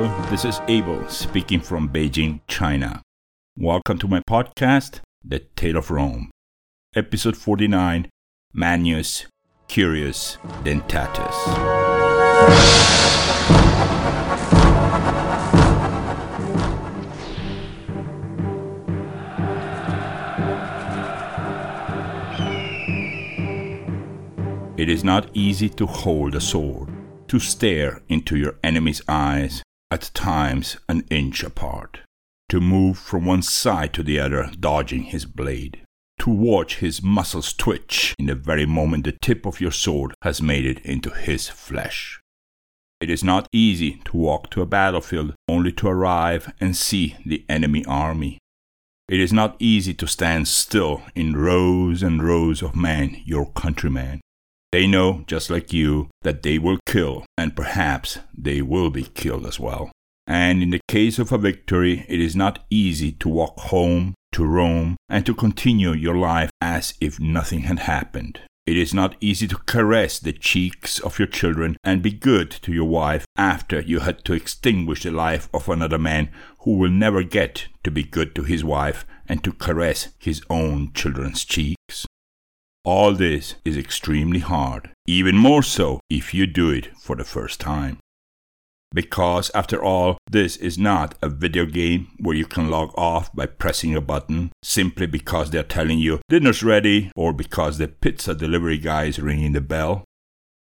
Hello, this is Abel speaking from Beijing, China. Welcome to my podcast, The Tale of Rome, episode 49 Manius Curius Dentatus. It is not easy to hold a sword, to stare into your enemy's eyes, at times an inch apart, to move from one side to the other, dodging his blade, to watch his muscles twitch in the very moment the tip of your sword has made it into his flesh. It is not easy to walk to a battlefield only to arrive and see the enemy army. It is not easy to stand still in rows and rows of men, your countrymen, they know, just like you, that they will kill, and perhaps they will be killed as well. And in the case of a victory, it is not easy to walk home to Rome and to continue your life as if nothing had happened. It is not easy to caress the cheeks of your children and be good to your wife after you had to extinguish the life of another man who will never get to be good to his wife and to caress his own children's cheeks. All this is extremely hard, even more so if you do it for the first time. Because, after all, this is not a video game where you can log off by pressing a button simply because they're telling you dinner's ready or because the pizza delivery guy is ringing the bell.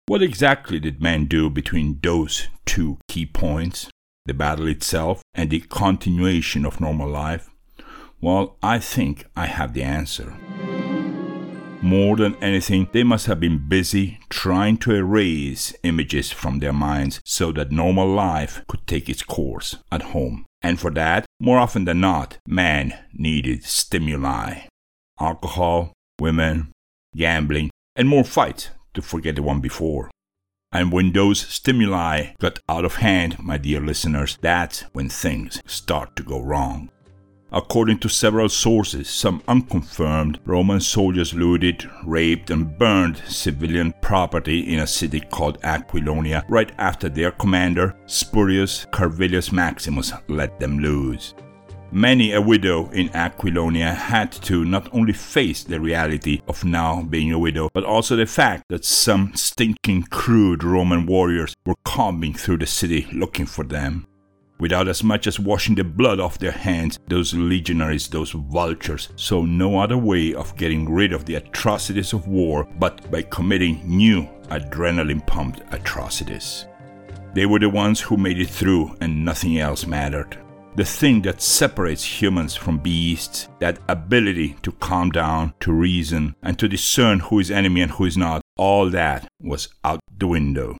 What exactly did man do between those two key points, the battle itself and the continuation of normal life? Well, I think I have the answer. More than anything, they must have been busy trying to erase images from their minds so that normal life could take its course at home. And for that, more often than not, man needed stimuli alcohol, women, gambling, and more fights to forget the one before. And when those stimuli got out of hand, my dear listeners, that's when things start to go wrong. According to several sources, some unconfirmed Roman soldiers looted, raped, and burned civilian property in a city called Aquilonia right after their commander, Spurius Carvilius Maximus, let them loose. Many a widow in Aquilonia had to not only face the reality of now being a widow, but also the fact that some stinking crude Roman warriors were combing through the city looking for them without as much as washing the blood off their hands, those legionaries, those vultures, saw no other way of getting rid of the atrocities of war but by committing new adrenaline pumped atrocities. They were the ones who made it through and nothing else mattered. The thing that separates humans from beasts, that ability to calm down, to reason, and to discern who is enemy and who is not, all that was out the window.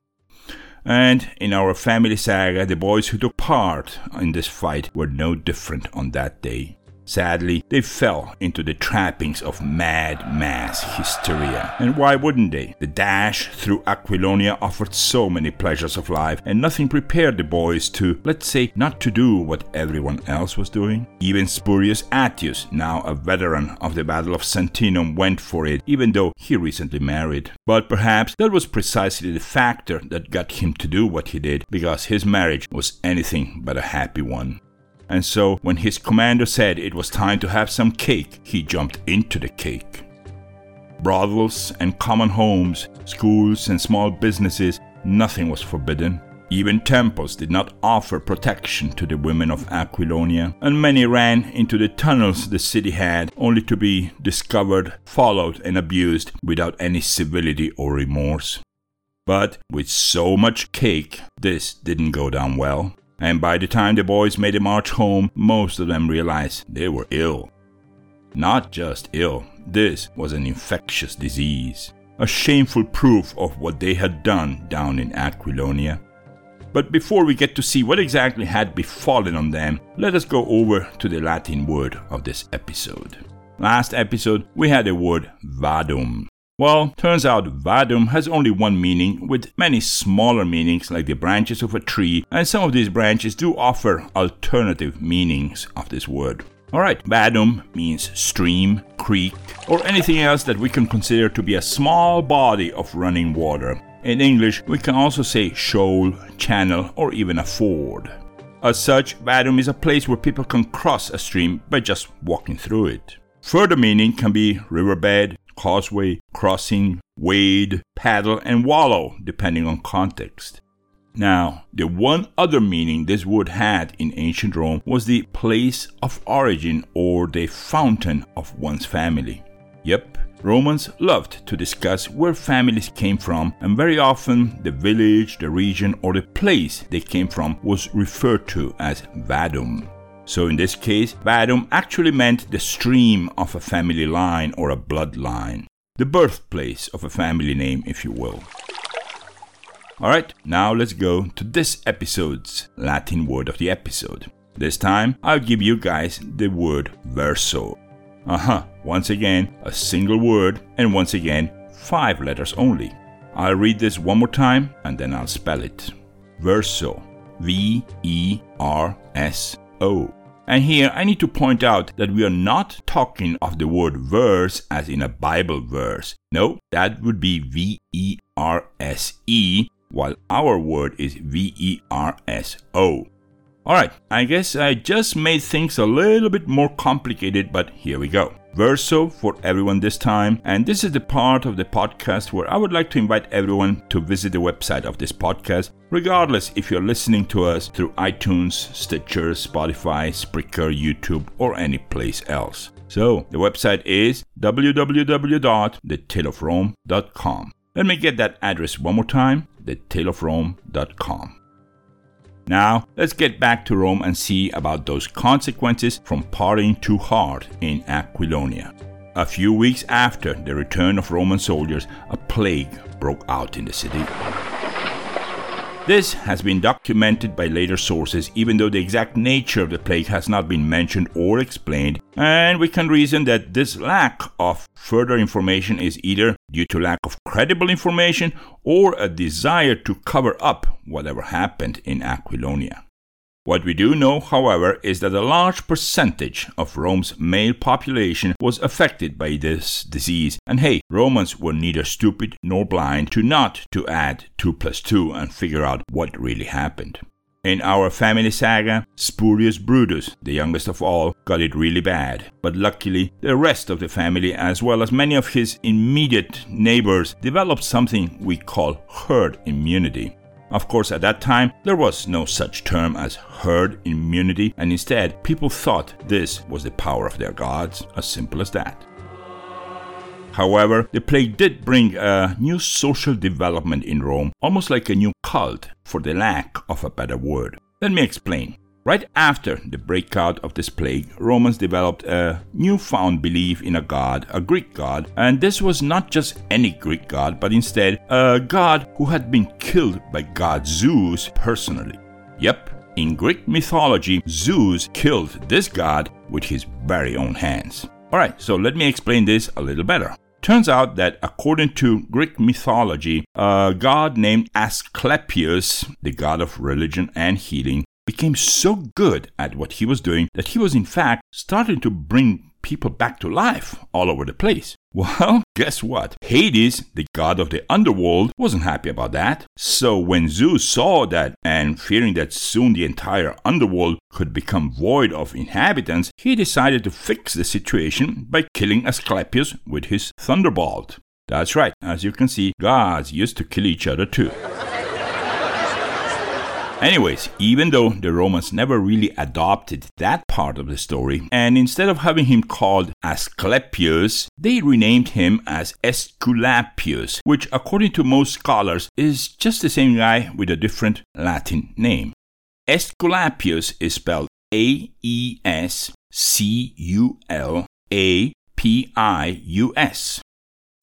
And in our family saga, the boys who took part in this fight were no different on that day. Sadly, they fell into the trappings of mad mass hysteria. And why wouldn't they? The dash through Aquilonia offered so many pleasures of life, and nothing prepared the boys to, let's say, not to do what everyone else was doing. Even Spurius Attius, now a veteran of the Battle of Sentinum, went for it, even though he recently married. But perhaps that was precisely the factor that got him to do what he did, because his marriage was anything but a happy one. And so, when his commander said it was time to have some cake, he jumped into the cake. Brothels and common homes, schools and small businesses, nothing was forbidden. Even temples did not offer protection to the women of Aquilonia, and many ran into the tunnels the city had, only to be discovered, followed, and abused without any civility or remorse. But with so much cake, this didn't go down well and by the time the boys made the march home, most of them realized they were ill. Not just ill, this was an infectious disease, a shameful proof of what they had done down in Aquilonia. But before we get to see what exactly had befallen on them, let us go over to the Latin word of this episode. Last episode, we had the word vadum, well, turns out vadum has only one meaning, with many smaller meanings like the branches of a tree, and some of these branches do offer alternative meanings of this word. Alright, vadum means stream, creek, or anything else that we can consider to be a small body of running water. In English, we can also say shoal, channel, or even a ford. As such, Vadum is a place where people can cross a stream by just walking through it. Further meaning can be riverbed, causeway, crossing, wade, paddle, and wallow, depending on context. Now, the one other meaning this word had in ancient Rome was the place of origin or the fountain of one's family. Yep, Romans loved to discuss where families came from, and very often the village, the region, or the place they came from was referred to as Vadum. So in this case, Vadum actually meant the stream of a family line or a bloodline, the birthplace of a family name, if you will. Alright, now let's go to this episode's Latin word of the episode. This time, I'll give you guys the word verso. Uh huh, once again, a single word, and once again, five letters only. I'll read this one more time and then I'll spell it. Verso. V E R S O. And here I need to point out that we are not talking of the word verse as in a Bible verse. No, that would be V E R S E while our word is V E R S O. Alright, I guess I just made things a little bit more complicated, but here we go. Verso for everyone this time, and this is the part of the podcast where I would like to invite everyone to visit the website of this podcast, regardless if you're listening to us through iTunes, Stitcher, Spotify, Spreaker, YouTube, or any place else. So, the website is www.thetaleofrome.com. Let me get that address one more time thetaleofrome.com. Now, let's get back to Rome and see about those consequences from partying too hard in Aquilonia. A few weeks after the return of Roman soldiers, a plague broke out in the city. This has been documented by later sources, even though the exact nature of the plague has not been mentioned or explained, and we can reason that this lack of further information is either due to lack of credible information or a desire to cover up whatever happened in Aquilonia. What we do know, however, is that a large percentage of Rome's male population was affected by this disease, and hey, Romans were neither stupid nor blind to not to add 2 plus 2 and figure out what really happened. In our family saga, Spurius Brutus, the youngest of all, got it really bad, but luckily the rest of the family, as well as many of his immediate neighbors, developed something we call herd immunity. Of course, at that time, there was no such term as herd immunity, and instead, people thought this was the power of their gods, as simple as that. However, the plague did bring a new social development in Rome, almost like a new cult, for the lack of a better word. Let me explain. Right after the breakout of this plague, Romans developed a newfound belief in a god, a Greek god, and this was not just any Greek god, but instead a god who had been killed by god Zeus personally. Yep, in Greek mythology, Zeus killed this god with his very own hands. Alright, so let me explain this a little better. Turns out that according to Greek mythology, a god named Asclepius, the god of religion and healing, became so good at what he was doing that he was in fact starting to bring people back to life all over the place. Well, guess what? Hades, the god of the underworld, wasn't happy about that. So when Zeus saw that and fearing that soon the entire underworld could become void of inhabitants, he decided to fix the situation by killing Asclepius with his thunderbolt. That's right, as you can see, gods used to kill each other too. Anyways, even though the Romans never really adopted that part of the story, and instead of having him called Asclepius, they renamed him as Aesculapius, which, according to most scholars, is just the same guy with a different Latin name. Aesculapius is spelled A E S C U L A P I U S.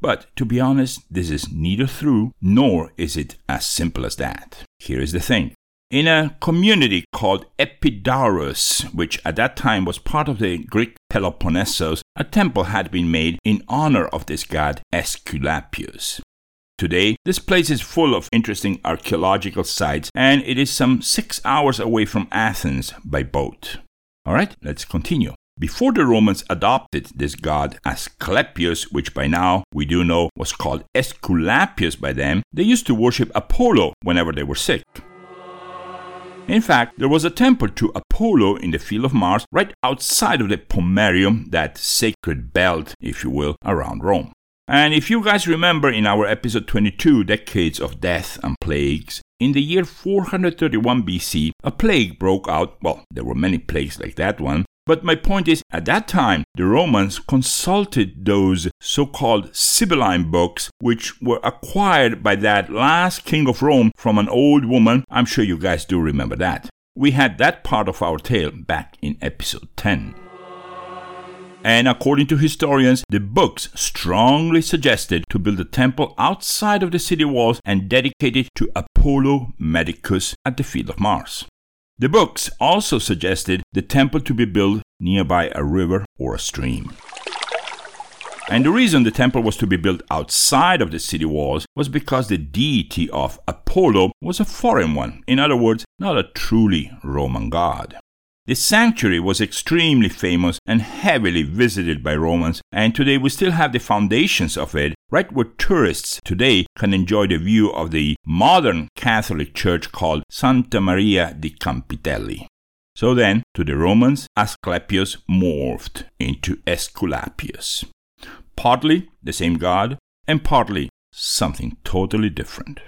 But to be honest, this is neither true nor is it as simple as that. Here is the thing in a community called Epidaurus, which at that time was part of the Greek Peloponnesos, a temple had been made in honor of this god Aesculapius. Today, this place is full of interesting archaeological sites and it is some six hours away from Athens by boat. Alright, let's continue. Before the Romans adopted this god Asclepius, which by now we do know was called Aesculapius by them, they used to worship Apollo whenever they were sick. In fact, there was a temple to Apollo in the Field of Mars right outside of the Pomerium, that sacred belt, if you will, around Rome. And if you guys remember in our episode 22, Decades of Death and Plagues, in the year 431 BC, a plague broke out. Well, there were many plagues like that one, but my point is, at that time, the Romans consulted those so called Sibylline books, which were acquired by that last king of Rome from an old woman. I'm sure you guys do remember that. We had that part of our tale back in episode 10. And according to historians, the books strongly suggested to build a temple outside of the city walls and dedicate it to Apollo Medicus at the Field of Mars. The books also suggested the temple to be built nearby a river or a stream. And the reason the temple was to be built outside of the city walls was because the deity of Apollo was a foreign one, in other words, not a truly Roman god. The sanctuary was extremely famous and heavily visited by Romans, and today we still have the foundations of it, right where tourists today can enjoy the view of the modern Catholic church called Santa Maria di Campitelli. So then, to the Romans, Asclepius morphed into Aesculapius. Partly the same god, and partly something totally different.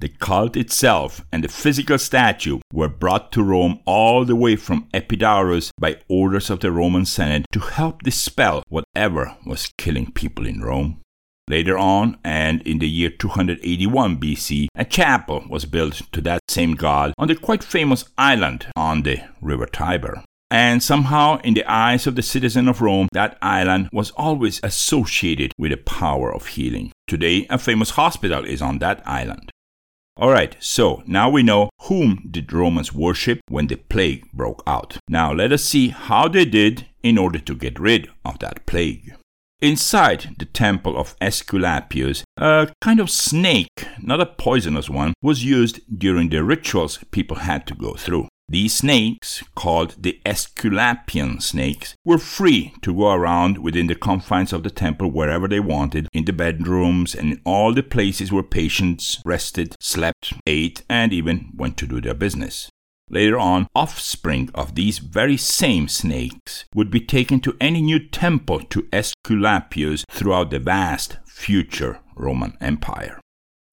The cult itself and the physical statue were brought to Rome all the way from Epidaurus by orders of the Roman Senate to help dispel whatever was killing people in Rome. Later on, and in the year 281 BC, a chapel was built to that same god on the quite famous island on the river Tiber. And somehow, in the eyes of the citizen of Rome, that island was always associated with the power of healing. Today, a famous hospital is on that island. All right, so now we know whom did Romans worship when the plague broke out. Now let us see how they did in order to get rid of that plague. Inside the temple of Aesculapius, a kind of snake, not a poisonous one, was used during the rituals people had to go through. These snakes, called the Aesculapian snakes, were free to go around within the confines of the temple wherever they wanted, in the bedrooms and in all the places where patients rested, slept, ate, and even went to do their business. Later on, offspring of these very same snakes would be taken to any new temple to Aesculapius throughout the vast future Roman Empire.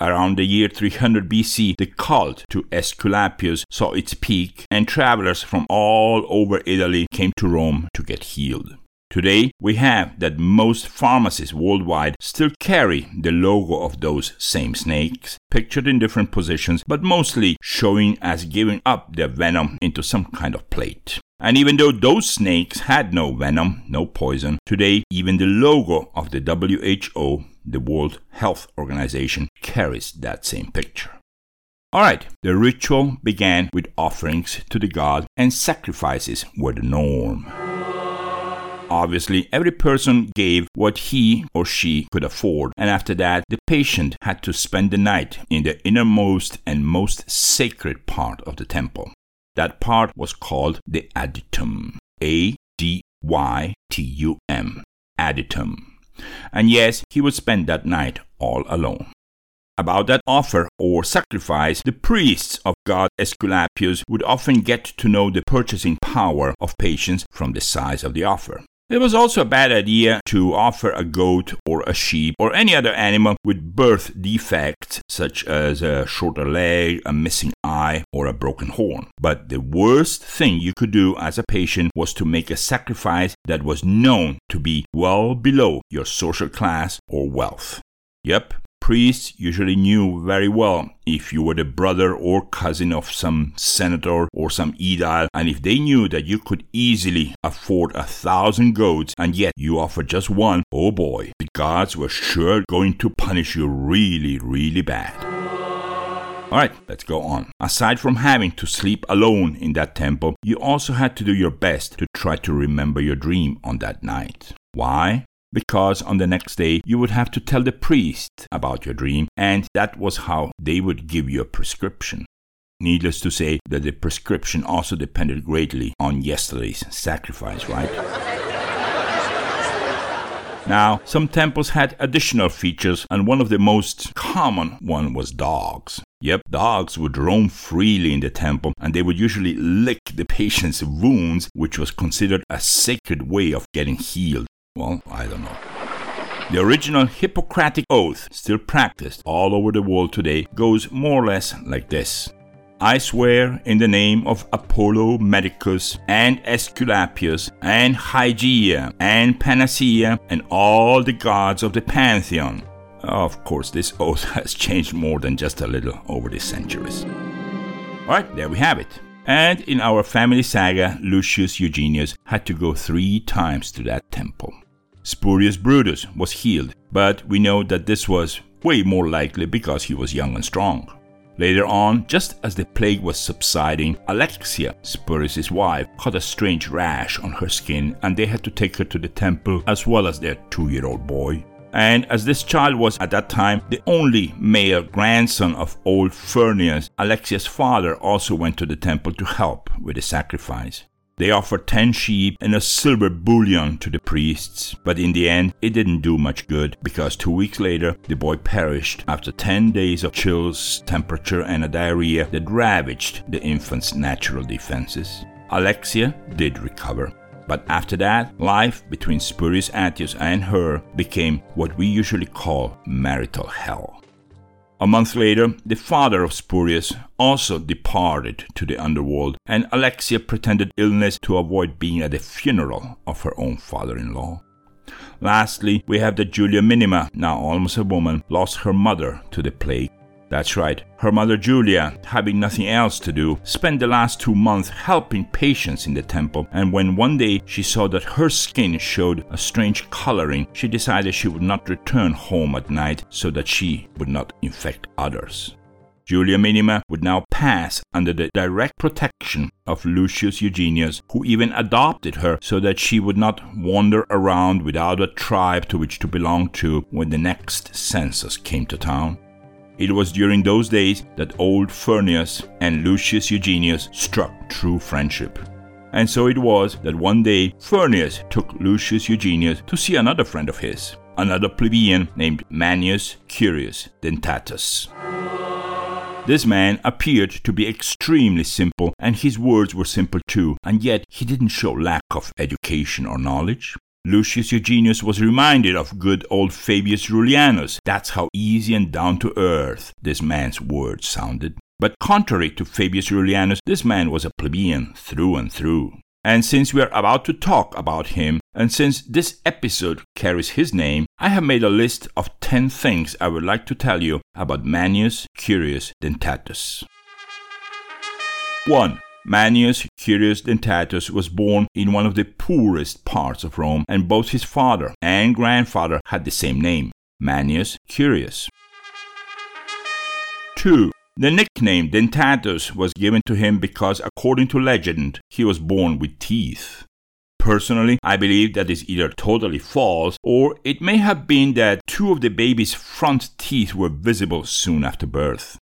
Around the year 300 BC, the cult to Aesculapius saw its peak, and travelers from all over Italy came to Rome to get healed. Today, we have that most pharmacies worldwide still carry the logo of those same snakes, pictured in different positions, but mostly showing as giving up their venom into some kind of plate. And even though those snakes had no venom, no poison, today even the logo of the WHO the World Health Organization carries that same picture. Alright, the ritual began with offerings to the god, and sacrifices were the norm. Obviously, every person gave what he or she could afford, and after that, the patient had to spend the night in the innermost and most sacred part of the temple. That part was called the adytum. A D Y T U M. Adytum and yes, he would spend that night all alone. About that offer or sacrifice, the priests of god Aesculapius would often get to know the purchasing power of patients from the size of the offer. It was also a bad idea to offer a goat or a sheep or any other animal with birth defects such as a shorter leg, a missing eye, or a broken horn. But the worst thing you could do as a patient was to make a sacrifice that was known to be well below your social class or wealth. Yep, priests usually knew very well if you were the brother or cousin of some senator or some aedile, and if they knew that you could easily afford a thousand goats and yet you offered just one, oh boy, the gods were sure going to punish you really, really bad. Alright, let's go on. Aside from having to sleep alone in that temple, you also had to do your best to try to remember your dream on that night. Why? Because on the next day you would have to tell the priest about your dream, and that was how they would give you a prescription. Needless to say that the prescription also depended greatly on yesterday's sacrifice, right? Now, some temples had additional features, and one of the most common one was dogs. Yep, dogs would roam freely in the temple and they would usually lick the patient's wounds, which was considered a sacred way of getting healed. Well, I don't know. The original Hippocratic oath, still practiced all over the world today, goes more or less like this I swear in the name of Apollo Medicus and Aesculapius and Hygeia and Panacea and all the gods of the pantheon. Of course, this oath has changed more than just a little over the centuries. Alright, there we have it. And in our family saga, Lucius Eugenius had to go three times to that temple. Spurius Brutus was healed, but we know that this was way more likely because he was young and strong. Later on, just as the plague was subsiding, Alexia, Spurius' wife, caught a strange rash on her skin and they had to take her to the temple as well as their two year old boy. And as this child was at that time the only male grandson of old Furnius, Alexia's father also went to the temple to help with the sacrifice. They offered 10 sheep and a silver bullion to the priests, but in the end, it didn't do much good because two weeks later, the boy perished after 10 days of chills, temperature, and a diarrhea that ravaged the infant's natural defenses. Alexia did recover, but after that, life between Spurius Attius and her became what we usually call marital hell. A month later, the father of Spurius also departed to the underworld, and Alexia pretended illness to avoid being at the funeral of her own father in law. Lastly, we have that Julia Minima, now almost a woman, lost her mother to the plague. That's right, her mother Julia, having nothing else to do, spent the last two months helping patients in the temple, and when one day she saw that her skin showed a strange coloring, she decided she would not return home at night so that she would not infect others. Julia Minima would now pass under the direct protection of Lucius Eugenius, who even adopted her so that she would not wander around without a tribe to which to belong to when the next census came to town. It was during those days that old Furnius and Lucius Eugenius struck true friendship. And so it was that one day Furnius took Lucius Eugenius to see another friend of his, another plebeian named Manius Curius Dentatus. This man appeared to be extremely simple, and his words were simple too, and yet he didn't show lack of education or knowledge. Lucius Eugenius was reminded of good old Fabius Rullianus. That's how easy and down to earth this man's words sounded. But contrary to Fabius Rullianus, this man was a plebeian through and through. And since we are about to talk about him, and since this episode carries his name, I have made a list of 10 things I would like to tell you about Manius Curius Dentatus. 1. Manius Curius Dentatus was born in one of the poorest parts of Rome, and both his father and grandfather had the same name, Manius Curius. 2. The nickname Dentatus was given to him because, according to legend, he was born with teeth. Personally, I believe that is either totally false or it may have been that two of the baby's front teeth were visible soon after birth.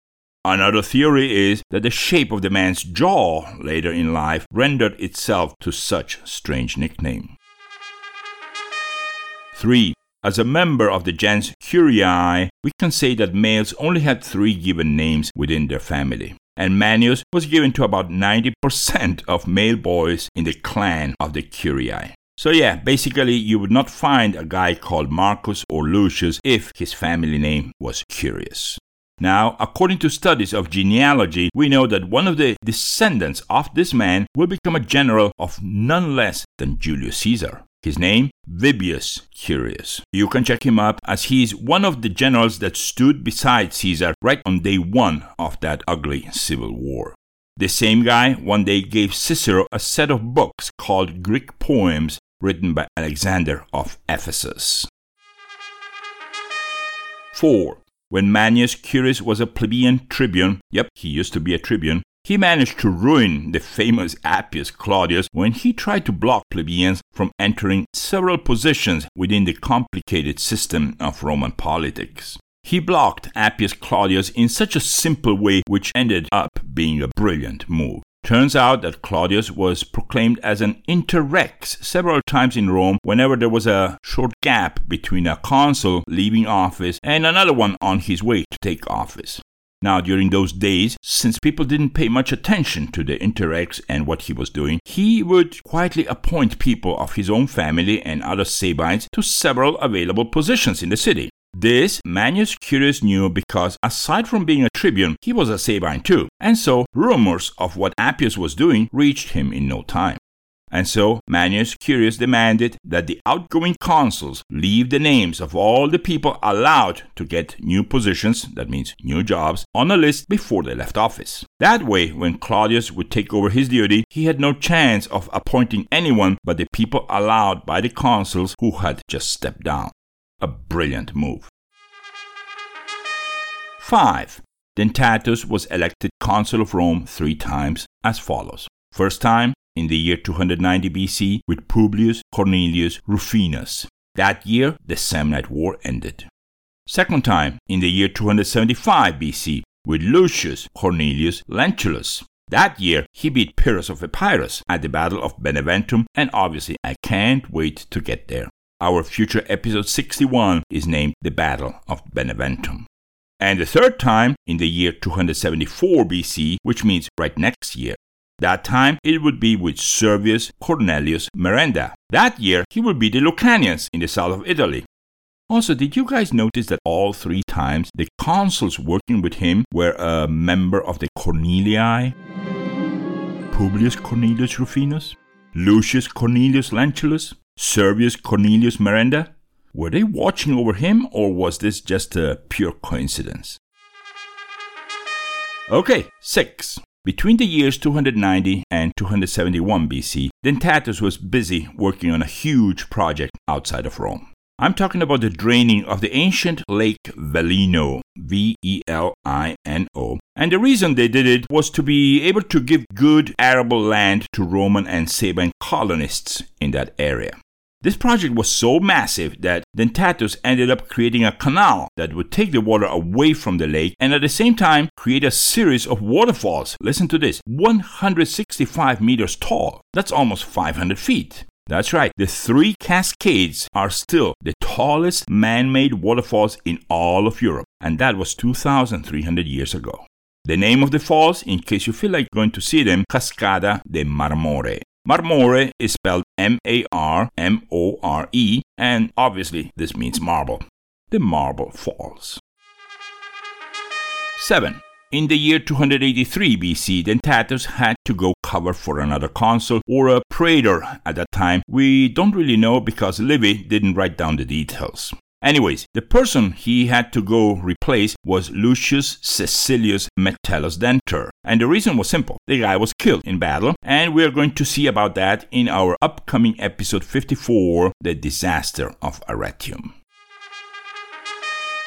Another theory is that the shape of the man's jaw later in life rendered itself to such strange nickname. 3. As a member of the gens Curii, we can say that males only had three given names within their family, and Manius was given to about 90% of male boys in the clan of the Curii. So, yeah, basically, you would not find a guy called Marcus or Lucius if his family name was Curius. Now, according to studies of genealogy, we know that one of the descendants of this man will become a general of none less than Julius Caesar. His name? Vibius Curius. You can check him up as he's one of the generals that stood beside Caesar right on day one of that ugly civil war. The same guy one day gave Cicero a set of books called Greek poems written by Alexander of Ephesus. 4. When Manius Curius was a plebeian tribune, yep, he used to be a tribune, he managed to ruin the famous Appius Claudius when he tried to block plebeians from entering several positions within the complicated system of Roman politics. He blocked Appius Claudius in such a simple way, which ended up being a brilliant move. Turns out that Claudius was proclaimed as an interrex several times in Rome whenever there was a short gap between a consul leaving office and another one on his way to take office. Now, during those days, since people didn't pay much attention to the interrex and what he was doing, he would quietly appoint people of his own family and other Sabines to several available positions in the city. This Manius Curius knew because, aside from being a tribune, he was a Sabine too, and so rumors of what Appius was doing reached him in no time. And so Manius Curius demanded that the outgoing consuls leave the names of all the people allowed to get new positions, that means new jobs, on a list before they left office. That way, when Claudius would take over his duty, he had no chance of appointing anyone but the people allowed by the consuls who had just stepped down. A brilliant move. 5. Dentatus was elected consul of Rome three times as follows. First time, in the year 290 BC with Publius Cornelius Rufinus. That year, the Samnite War ended. Second time, in the year 275 BC with Lucius Cornelius Lentulus. That year, he beat Pyrrhus of Epirus at the Battle of Beneventum, and obviously, I can't wait to get there. Our future episode 61 is named The Battle of Beneventum. And the third time, in the year 274 BC, which means right next year, that time it would be with Servius Cornelius Merenda. That year he would be the Lucanians in the south of Italy. Also, did you guys notice that all three times the consuls working with him were a member of the Cornelii? Publius Cornelius Rufinus, Lucius Cornelius Lentulus, Servius Cornelius Merenda? Were they watching over him or was this just a pure coincidence? Okay, 6. Between the years 290 and 271 BC, Dentatus was busy working on a huge project outside of Rome. I'm talking about the draining of the ancient Lake Velino, V E L I N O. And the reason they did it was to be able to give good arable land to Roman and Sabine colonists in that area. This project was so massive that Dentatus ended up creating a canal that would take the water away from the lake and at the same time create a series of waterfalls. Listen to this 165 meters tall. That's almost 500 feet. That's right, the three cascades are still the tallest man made waterfalls in all of Europe, and that was 2,300 years ago. The name of the falls, in case you feel like going to see them, Cascada de Marmore. Marmore is spelled M A R M O R E, and obviously this means marble. The Marble Falls. 7. In the year 283 BC, Dentatus had to go cover for another consul or a praetor at that time. We don't really know because Livy didn't write down the details. Anyways, the person he had to go replace was Lucius Caecilius Metellus Denter. And the reason was simple. The guy was killed in battle, and we are going to see about that in our upcoming episode 54, The Disaster of Arretium.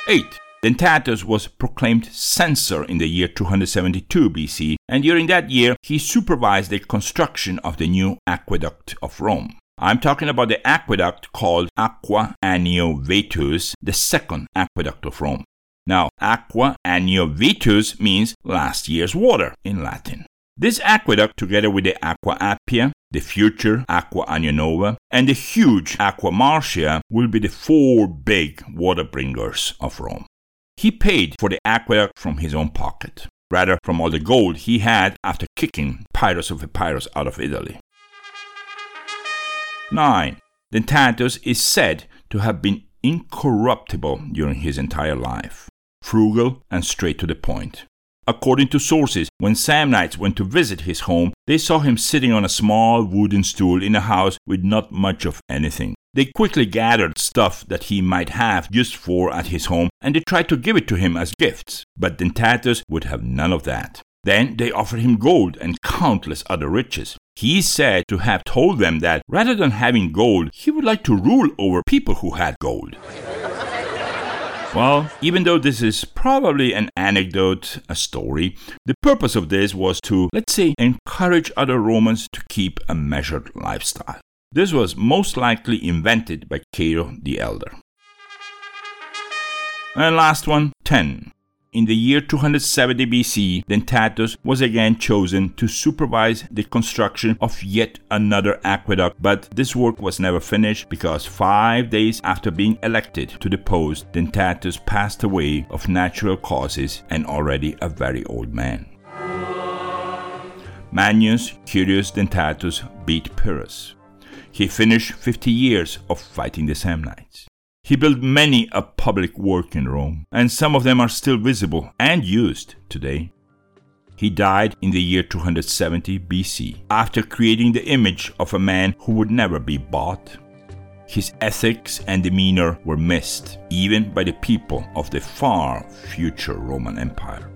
8. Dentatus was proclaimed censor in the year 272 BC, and during that year he supervised the construction of the new aqueduct of Rome. I'm talking about the aqueduct called Aqua Anio Vetus, the second aqueduct of Rome. Now, Aqua Anio Vetus means last year's water in Latin. This aqueduct, together with the Aqua Appia, the future Aqua Anionova, and the huge Aqua Marcia, will be the four big water bringers of Rome. He paid for the aqueduct from his own pocket, rather from all the gold he had after kicking Pyrrhus of Epirus out of Italy. 9. Dentatus is said to have been incorruptible during his entire life, frugal and straight to the point. According to sources, when Samnites went to visit his home, they saw him sitting on a small wooden stool in a house with not much of anything. They quickly gathered stuff that he might have used for at his home and they tried to give it to him as gifts, but Dentatus would have none of that. Then they offered him gold and countless other riches. He is said to have told them that rather than having gold, he would like to rule over people who had gold. Well, even though this is probably an anecdote, a story, the purpose of this was to, let's say, encourage other Romans to keep a measured lifestyle. This was most likely invented by Cato the Elder. And last one, 10. In the year 270 BC, Dentatus was again chosen to supervise the construction of yet another aqueduct, but this work was never finished because five days after being elected to the post, Dentatus passed away of natural causes and already a very old man. Manius Curius Dentatus beat Pyrrhus. He finished 50 years of fighting the Samnites. He built many a public work in Rome, and some of them are still visible and used today. He died in the year 270 BC after creating the image of a man who would never be bought. His ethics and demeanor were missed even by the people of the far future Roman Empire.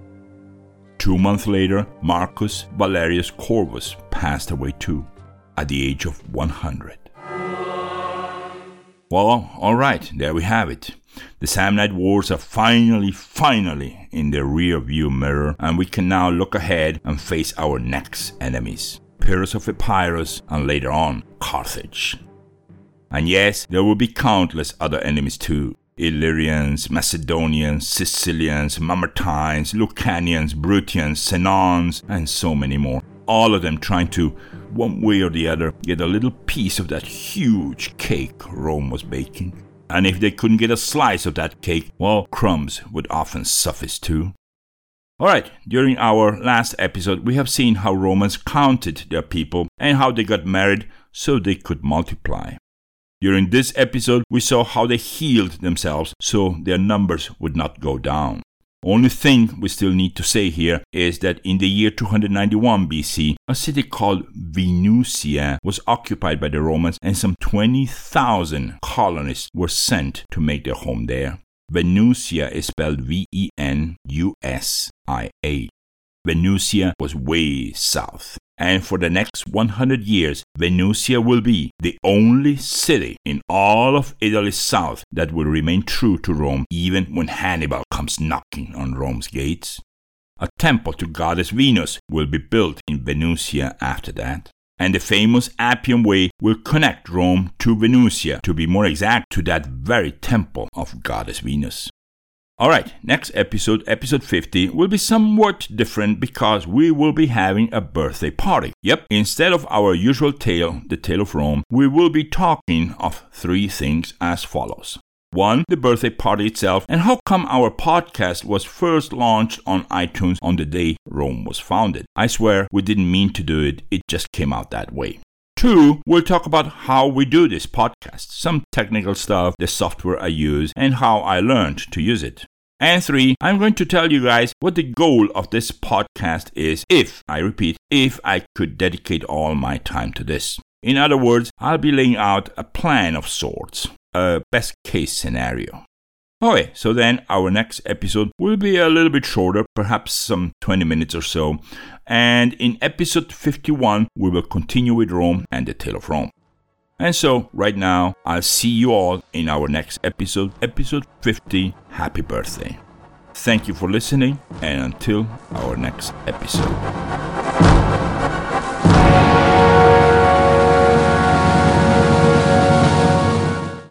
Two months later, Marcus Valerius Corvus passed away too, at the age of 100. Well, alright, there we have it. The Samnite Wars are finally, finally in the rear view mirror, and we can now look ahead and face our next enemies Pyrrhus of Epirus, and later on, Carthage. And yes, there will be countless other enemies too. Illyrians, Macedonians, Sicilians, Mamertines, Lucanians, Bruttians, Senons, and so many more. All of them trying to one way or the other, get a little piece of that huge cake Rome was baking. And if they couldn't get a slice of that cake, well, crumbs would often suffice too. Alright, during our last episode, we have seen how Romans counted their people and how they got married so they could multiply. During this episode, we saw how they healed themselves so their numbers would not go down. Only thing we still need to say here is that in the year 291 BC, a city called Venusia was occupied by the Romans and some 20,000 colonists were sent to make their home there. Venusia is spelled V E N U S I A. Venusia was way south and for the next 100 years, Venusia will be the only city in all of Italy south that will remain true to Rome even when Hannibal comes knocking on Rome's gates. A temple to goddess Venus will be built in Venusia after that. And the famous Appian Way will connect Rome to Venusia, to be more exact, to that very temple of goddess Venus. Alright, next episode, episode 50, will be somewhat different because we will be having a birthday party. Yep, instead of our usual tale, the tale of Rome, we will be talking of three things as follows. One, the birthday party itself, and how come our podcast was first launched on iTunes on the day Rome was founded. I swear we didn't mean to do it, it just came out that way. Two, we'll talk about how we do this podcast, some technical stuff, the software I use, and how I learned to use it. And three, I'm going to tell you guys what the goal of this podcast is if, I repeat, if I could dedicate all my time to this. In other words, I'll be laying out a plan of sorts, a best case scenario. Okay, so then our next episode will be a little bit shorter, perhaps some 20 minutes or so. And in episode 51, we will continue with Rome and the tale of Rome. And so, right now, I'll see you all in our next episode, episode 50. Happy birthday. Thank you for listening, and until our next episode.